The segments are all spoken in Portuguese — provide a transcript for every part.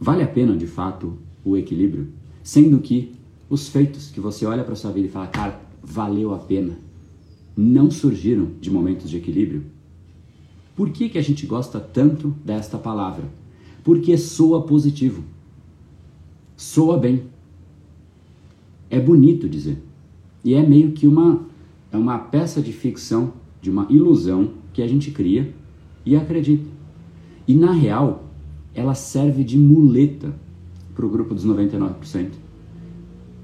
Vale a pena, de fato, o equilíbrio? Sendo que os feitos que você olha para sua vida e fala, cara, valeu a pena, não surgiram de momentos de equilíbrio? Por que, que a gente gosta tanto desta palavra? Porque soa positivo. Soa bem. É bonito dizer. E é meio que uma, é uma peça de ficção, de uma ilusão que a gente cria e acredita. E na real, ela serve de muleta para o grupo dos 99%.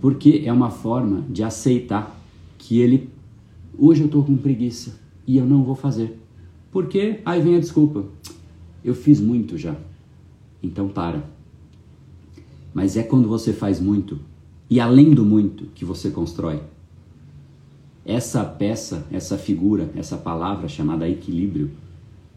Porque é uma forma de aceitar que ele, hoje eu estou com preguiça e eu não vou fazer. Porque aí vem a desculpa. Eu fiz muito já. Então para. Mas é quando você faz muito e além do muito que você constrói. Essa peça, essa figura, essa palavra chamada equilíbrio,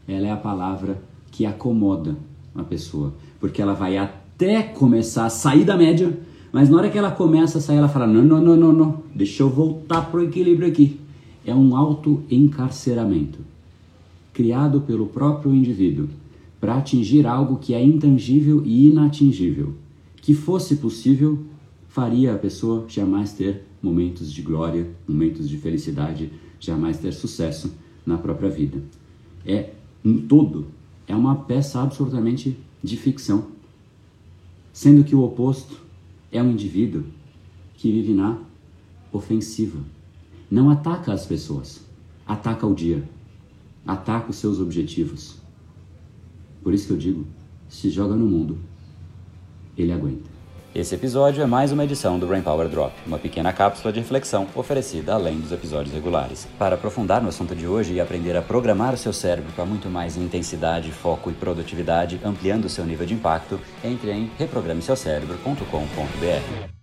ela é a palavra que acomoda a pessoa, porque ela vai até começar a sair da média, mas na hora que ela começa a sair, ela fala: não, não, não, não, não, deixa eu voltar pro equilíbrio aqui. É um auto-encarceramento criado pelo próprio indivíduo para atingir algo que é intangível e inatingível. Que fosse possível, faria a pessoa jamais ter momentos de glória, momentos de felicidade, jamais ter sucesso na própria vida. É um todo, é uma peça absolutamente de ficção, sendo que o oposto é um indivíduo que vive na ofensiva. Não ataca as pessoas, ataca o dia, ataca os seus objetivos. Por isso que eu digo, se joga no mundo, ele aguenta. Esse episódio é mais uma edição do Brain Power Drop, uma pequena cápsula de reflexão oferecida além dos episódios regulares. Para aprofundar no assunto de hoje e aprender a programar o seu cérebro para muito mais intensidade, foco e produtividade, ampliando seu nível de impacto, entre em reprogrameseucerebro.com.br.